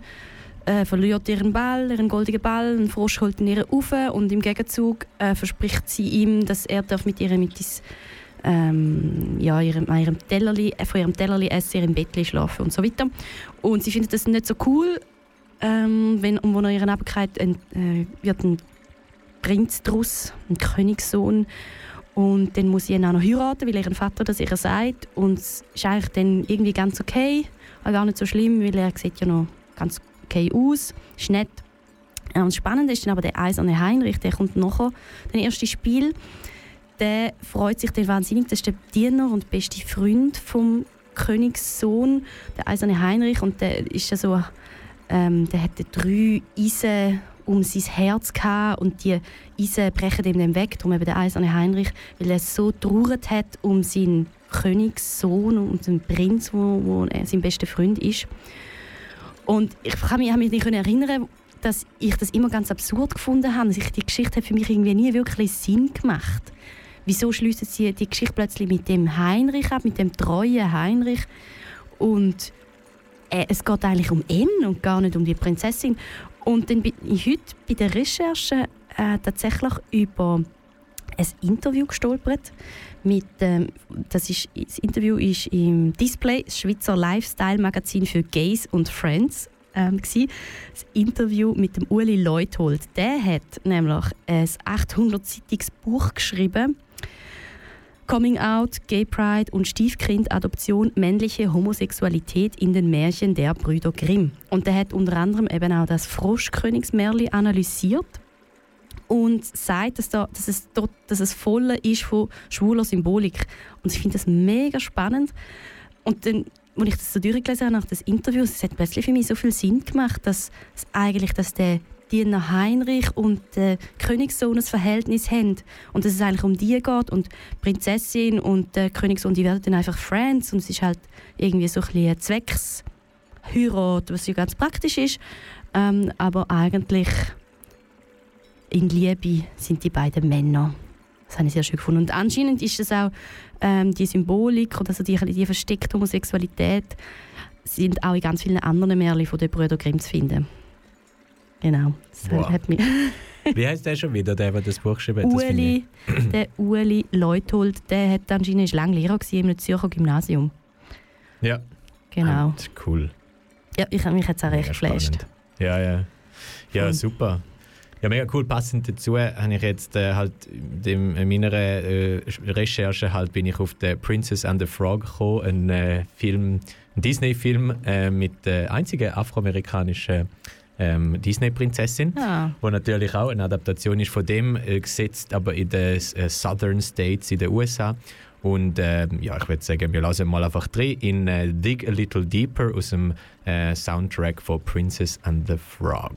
äh, verliert ihren Ball, ihren goldenen Ball, ein Frosch holt ihn ihr auf und im Gegenzug äh, verspricht sie ihm, dass er darf mit ihr mit ins, ähm, ja, ihrem, ihrem Tellerli, äh, von ihrem Tellerli essen, ihrem Bettli schlafen und so weiter. Und sie findet das nicht so cool, ähm, wenn um ihrer Nebenkeit ein, äh, wird ein Prinz daraus, ein Königssohn und dann muss sie ihn auch noch heiraten, weil ihr Vater das ihr sagt und es ist eigentlich dann irgendwie ganz okay, aber gar nicht so schlimm, weil er sieht ja noch ganz okay aus, ist nett. Und spannend ist dann aber der eiserne Heinrich, der kommt nachher, das erste Spiel. Der freut sich dann wahnsinnig, das ist der Diener und beste Freund vom Königssohn, der eiserne Heinrich. Und der ist ja so, ähm, der hatte drei Eisen um sein Herz gehabt und die Eisen brechen ihm dann weg, darum eben der eiserne Heinrich, weil er so traurig hat um seinen Königssohn und um den Prinz, wo, wo er sein bester Freund ist. Und ich kann mich, mich nicht erinnern, dass ich das immer ganz absurd gefunden habe. Also die Geschichte hat für mich irgendwie nie wirklich Sinn gemacht. Wieso schließen sie die Geschichte plötzlich mit dem Heinrich ab, mit dem treuen Heinrich? Und äh, es geht eigentlich um ihn und gar nicht um die Prinzessin. Und dann bin ich heute bei der Recherche äh, tatsächlich über ein Interview gestolpert. Mit, ähm, das, ist, das Interview ist im Display, das Schweizer Lifestyle-Magazin für Gays und Friends. Ähm, das Interview mit dem Uli Leuthold. Der hat nämlich ein 800-seitiges Buch geschrieben. Coming Out, Gay Pride und Stiefkind Adoption männliche Homosexualität in den Märchen der Brüder Grimm. Und der hat unter anderem eben auch das Froschkönigsmärchen analysiert und sagt, dass, da, dass, es dort, dass es voll ist von schwuler Symbolik. Und ich finde das mega spannend. Und dann, als ich das so durchgelesen habe nach das Interview, es hat plötzlich für mich so viel Sinn gemacht, dass es eigentlich, dass der Diener Heinrich und der Königssohn ein Verhältnis haben und dass es eigentlich um die geht und die Prinzessin und der Königssohn, die werden dann einfach Friends und es ist halt irgendwie so ein bisschen Zwecksheirat, was ja ganz praktisch ist, ähm, aber eigentlich in Liebe sind die beiden Männer. Das habe ich sehr schön gefunden. Und anscheinend ist es auch ähm, die Symbolik oder also die, die versteckte Homosexualität sind auch in ganz vielen anderen Märchen von den Brüdern Grimm zu finden. Genau. Das Wow. hat mich Wie heißt der schon wieder, der, der das Buch geschrieben hat? Ueli, der Ueli Leuthold, der hat anscheinend lange Lehrer gewesen im Zürcher Gymnasium. Ja. Genau. Ah, das ist cool. Ja, ich habe mich jetzt auch recht geflasht. Ja, ja. Ja, Voll. super. Ja, mega cool. Passend dazu habe ich jetzt äh, halt dem, in meiner äh, Recherche halt bin ich auf den Princess and the Frog gekommen, ein äh, Film, ein Disney-Film äh, mit der einzigen afroamerikanischen ähm, Disney-Prinzessin, Ah, wo natürlich auch eine Adaptation ist von dem äh, gesetzt, aber in den äh, Southern States in den USA. Und ähm, ja, ich würde sagen, wir lassen mal einfach drin in äh, Dig a Little Deeper aus dem äh, Soundtrack von Princess and the Frog.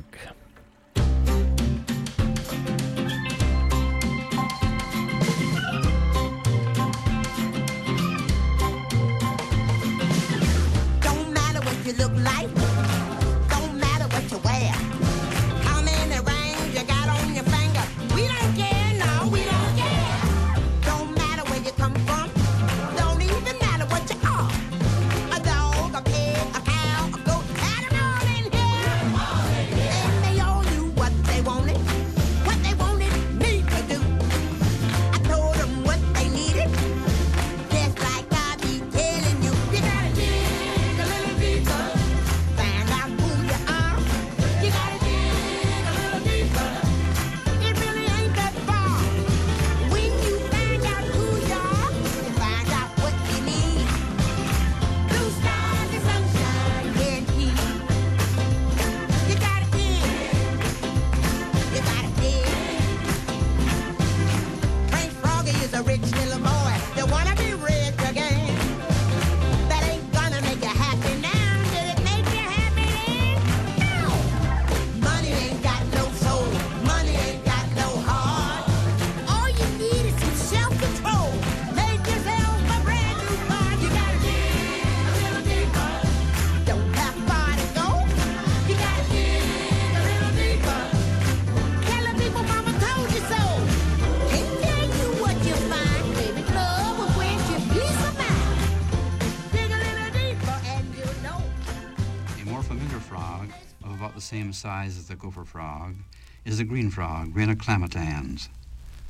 Size as the gopher frog is the green frog, Rena clamitans,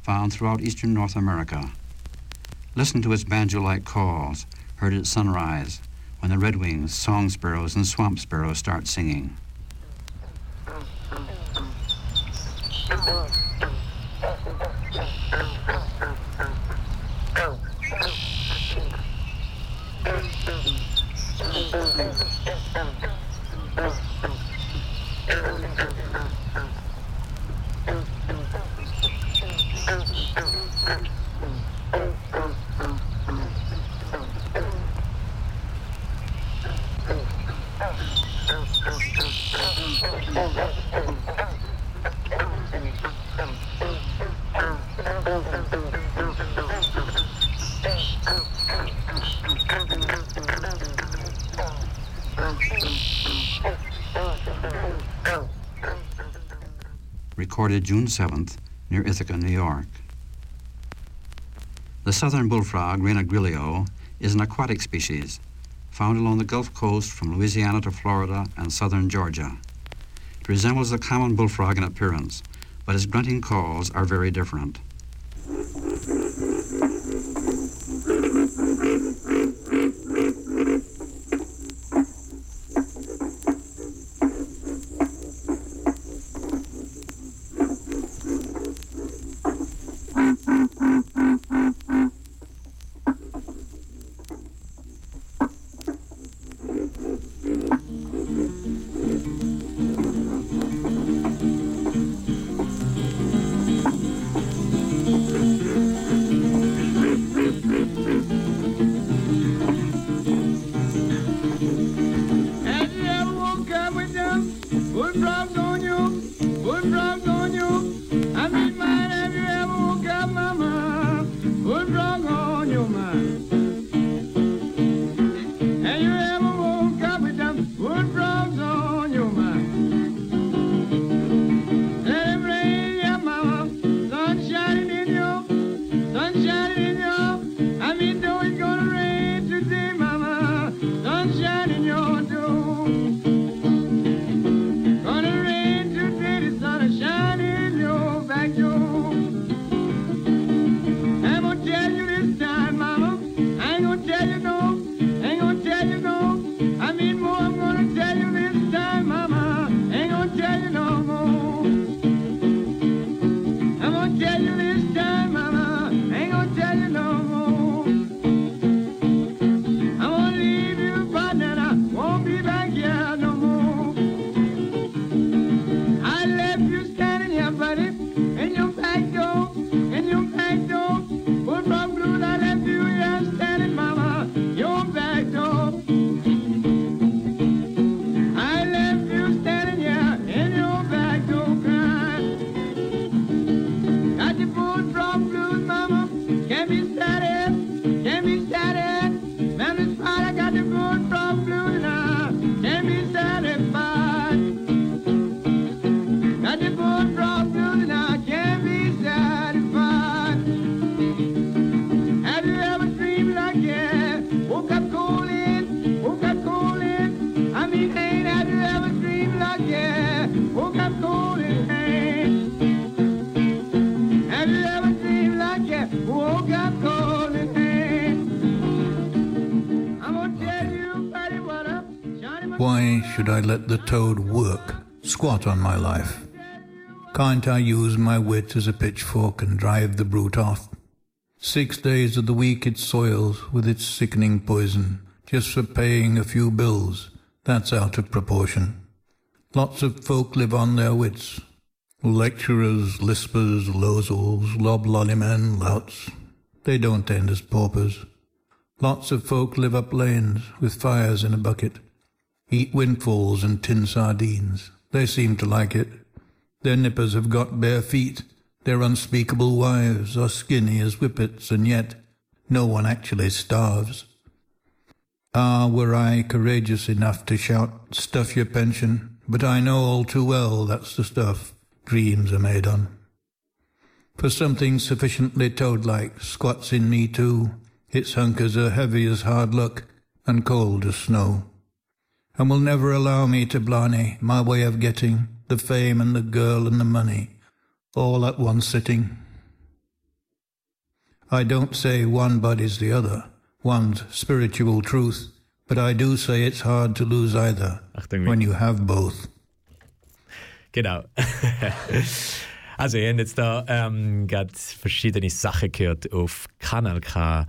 found throughout eastern North America. Listen to its banjo-like calls, heard at sunrise, when the redwings, song sparrows, and swamp sparrows start singing. Recorded June 7th near Ithaca, New York. The southern bullfrog, Rena grillio, is an aquatic species found along the Gulf Coast from Louisiana to Florida and southern Georgia. It resembles the common bullfrog in appearance, but its grunting calls are very different. Toad work, squat on my life? Can't I use my wit as a pitchfork and drive the brute off? Six days of the week it soils with its sickening poison, just for paying a few bills. That's out of proportion. Lots of folk live on their wits. Lecturers, lispers, lozels, loblollymen, louts. They don't end as paupers. Lots of folk live up lanes with fires in a bucket. Eat windfalls and tin sardines. They seem to like it. Their nippers have got bare feet. Their unspeakable wives are skinny as whippets, and yet no one actually starves. Ah, were I courageous enough to shout, stuff your pension, but I know all too well that's the stuff dreams are made on. For something sufficiently toad-like squats in me too. Its hunkers are heavy as hard luck and cold as snow. And will never allow me to blarney my way of getting the fame and the girl and the money all at one sitting. I don't say one body's the other, one's spiritual truth, but I do say it's hard to lose either Achtung, when you have both. Genau. also, ihr habt jetzt da ähm, gerade verschiedene Sachen gehört auf Kanal K.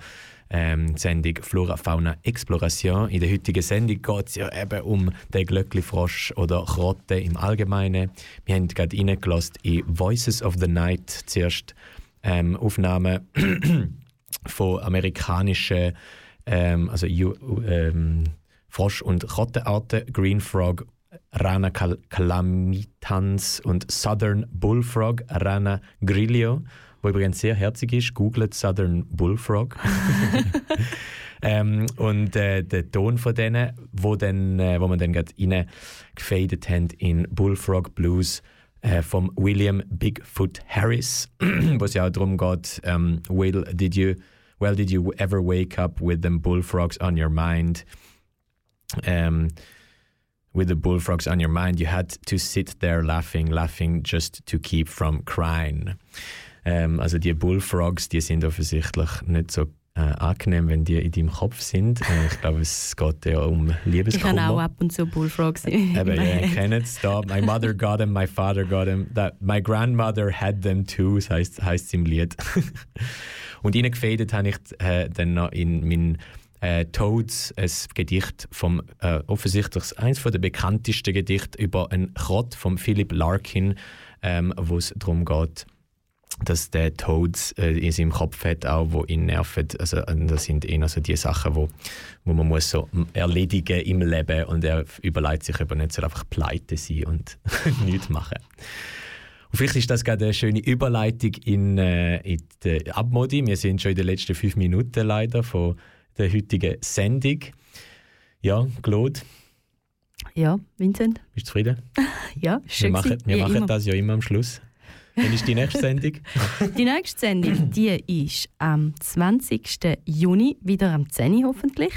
Ähm, Sendung Flora Fauna Exploration. In der heutigen Sendung geht es ja eben um den Glöckli-Frosch oder Krotte im Allgemeinen. Wir haben gerade reingelassen in Voices of the Night zuerst ähm, Aufnahmen von amerikanischen ähm, also ähm, Frosch- und Krottenarten, Green Frog, Rana cal calamitans und Southern Bullfrog, Rana grilio, wo übrigens sehr herzig ist. Googlet Southern Bullfrog. ähm, und äh, der Ton von denen, wo, dann, äh, wo man dann gerade reingefadet haben in Bullfrog Blues äh, vom William Bigfoot Harris, wo es ja auch darum geht, ähm, Will, did you, well, did you ever wake up with them bullfrogs on your mind? Um, with the bullfrogs on your mind, you had to sit there laughing, laughing just to keep from crying. Ähm, also die Bullfrogs, die sind offensichtlich nicht so äh, angenehm, wenn die in deinem Kopf sind. Äh, ich glaube, es geht ja um Ich habe auch Liebeskummer. ab und zu Bullfrogs in Aber ich kenne es da. My mother got them, my father got them. That, my grandmother had them too, das heisst, heisst es im Lied. Und reingefadet habe ich äh, dann noch in mein äh, Toads, ein Gedicht vom äh, offensichtlich eines der bekanntesten Gedichte über einen Krott von Philip Larkin, ähm, wo es darum geht, dass der Toads äh, in seinem Kopf hat, auch, wo ihn nerven. Also, äh, das sind eher so die Sachen, wo, wo man muss so erledigen im Leben und er überlegt sich, ob er nicht soll einfach pleite sein und nichts machen. Und vielleicht ist das gerade eine schöne Überleitung in, äh, in die Abmodi. Wir sind schon in den letzten fünf Minuten leider von der heutigen Sendung. Ja, Claude, Ja, Vincent? bist du zufrieden? Ja, Wir schön machen, gewesen, wir machen das ja immer am Schluss. Wann ist die nächste Sendung? Die nächste Sendung die ist am 20. Juni, wieder am 10. Uhr hoffentlich.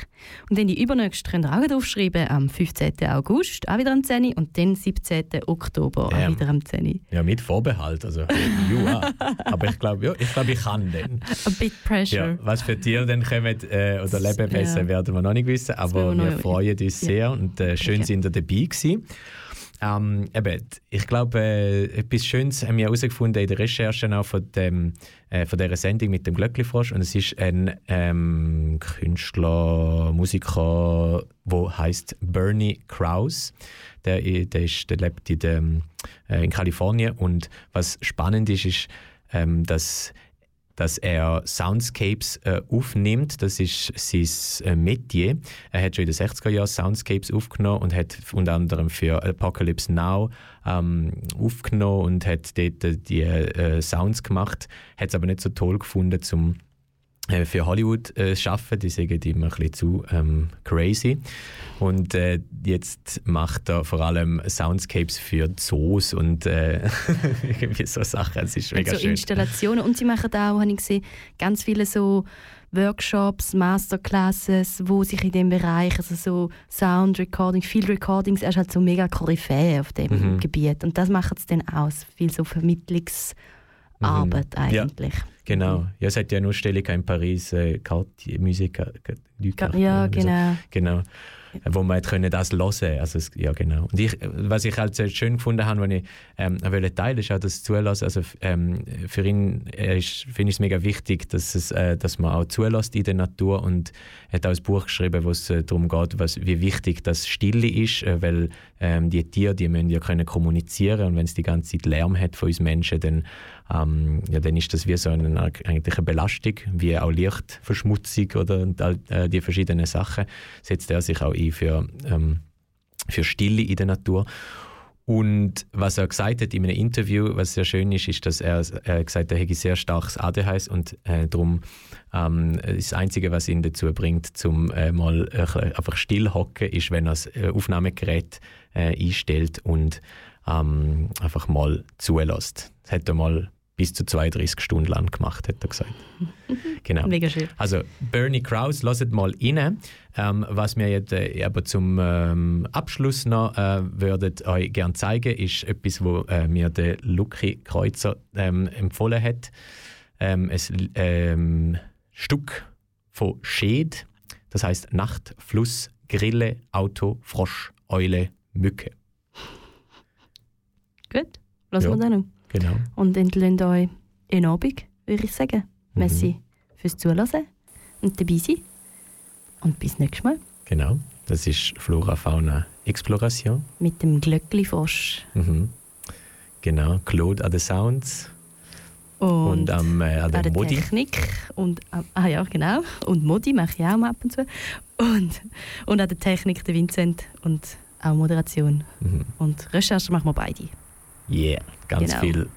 Und dann die übernächste könnt ihr auch aufschreiben, am 15. August, auch wieder am 10. Uhr. Und dann 17. Oktober, auch Ähm. wieder am 10. Uhr. Ja, mit Vorbehalt. Also, you are. Aber ich glaube, ja, ich, glaube, ich kann den. A bit pressure. Ja, was für Tiere dann kommen äh, oder Lebewesen Ja. werden wir noch nicht wissen, aber wir freuen uns ja. sehr und äh, schön Okay. sind ihr dabei gewesen. Ähm, eben, ich glaube, äh, etwas Schönes haben wir herausgefunden in der Recherche auch von, dem, äh, von dieser Sendung mit dem Glöckli-Frosch. Und es ist ein ähm, Künstler, Musiker, der heißt Bernie Krause. Der, i- der, ist, der lebt in, dem, äh, in Kalifornien. Und was spannend ist, ist, ähm, dass dass er Soundscapes äh, aufnimmt. Das ist sein äh, Metier. Er hat schon in den 60er Jahren Soundscapes aufgenommen und hat unter anderem für Apocalypse Now ähm, aufgenommen und hat dort äh, die äh, Sounds gemacht. Hat es aber nicht so toll gefunden, zum für Hollywood äh, schaffen. Die sagen immer ein bisschen zu ähm, crazy. Und äh, jetzt macht er vor allem Soundscapes für Zoos und äh, irgendwie so Sachen. Es ist mega so schön. Installationen. Und sie machen auch, habe ich gesehen, ganz viele so Workshops, Masterclasses, wo sich in dem Bereich, also so Sound Recording, Field Recordings, er ist halt so mega Koryphäe auf dem Mhm. Gebiet. Und das macht es dann aus, viel so Mhm. Ja. eigentlich. Genau. Ja, es hat ja eine Ausstellung in Paris, äh, Cartier, Musik, Ja, genau. genau. Äh, Wo man können das hören also es, Ja, genau. Und ich, äh, was ich halt sehr schön gefunden habe, wenn ich ähm, wollte teilen, ist auch das Zulassen. Also ähm, für ihn äh, finde ich es mega wichtig, dass, es, äh, dass man auch zulässt in der Natur und er hat auch ein Buch geschrieben, wo es äh, darum geht, was, wie wichtig das Stille ist, äh, weil ähm, die Tiere, die müssen ja können kommunizieren und wenn es die ganze Zeit Lärm hat von uns Menschen, dann, ähm, ja, dann ist das wie so eine, eigentlich eine Belastung, wie auch Lichtverschmutzung oder all äh, die verschiedenen Sachen setzt er sich auch ein für, ähm, für Stille in der Natur. Und was er gesagt hat in einem Interview, was sehr schön ist, ist, dass er äh, gesagt hat, er hätte sehr starkes ADHS und äh, darum ähm, das Einzige, was ihn dazu bringt, zum äh, mal äh, einfach still hocken, ist, wenn er das äh, Aufnahmegerät äh, einstellt und ähm, einfach mal zulässt. Das hat er mal bis zu 32 Stunden lang gemacht, hat er gesagt. genau. Mega schön. Also Bernie Krause, lasst mal rein. Ähm, was wir jetzt äh, aber zum ähm, Abschluss noch äh, würdet euch gerne zeigen, ist etwas, wo äh, mir der Lucky Kreuzer ähm, empfohlen hat. Ähm, ein ähm, Stück von Sched, das heißt Nacht, Fluss, Grille, Auto, Frosch, Eule, Mücke. Gut, lassen Ja. wir dann noch. Genau. Und entlehnt euch in Abend, würde ich sagen. Mhm. Merci fürs Zuhören und dabei sein. Und bis nächstes Mal Genau. Das ist Flora Fauna Exploration. mit dem Glöckli-Frosch. Mhm. Genau. Claude an den Sounds Und, und, am, äh, an an der Modi. Technik. Und, am- ah ja, genau. Und Modi mache ich auch mal ab und zu. Und, und an der Technik der Vincent und auch Moderation. Mhm. Und Recherche machen wir beide. Yeah, ganz Genau. viel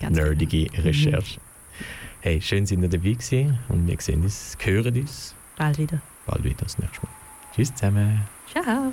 Ganz nerdige Recherche. Hey, schön sind ihr dabei gewesen und wir sehen uns, hören uns Bald wieder. bald wieder das nächste Mal. Tschüss zusammen. Ciao.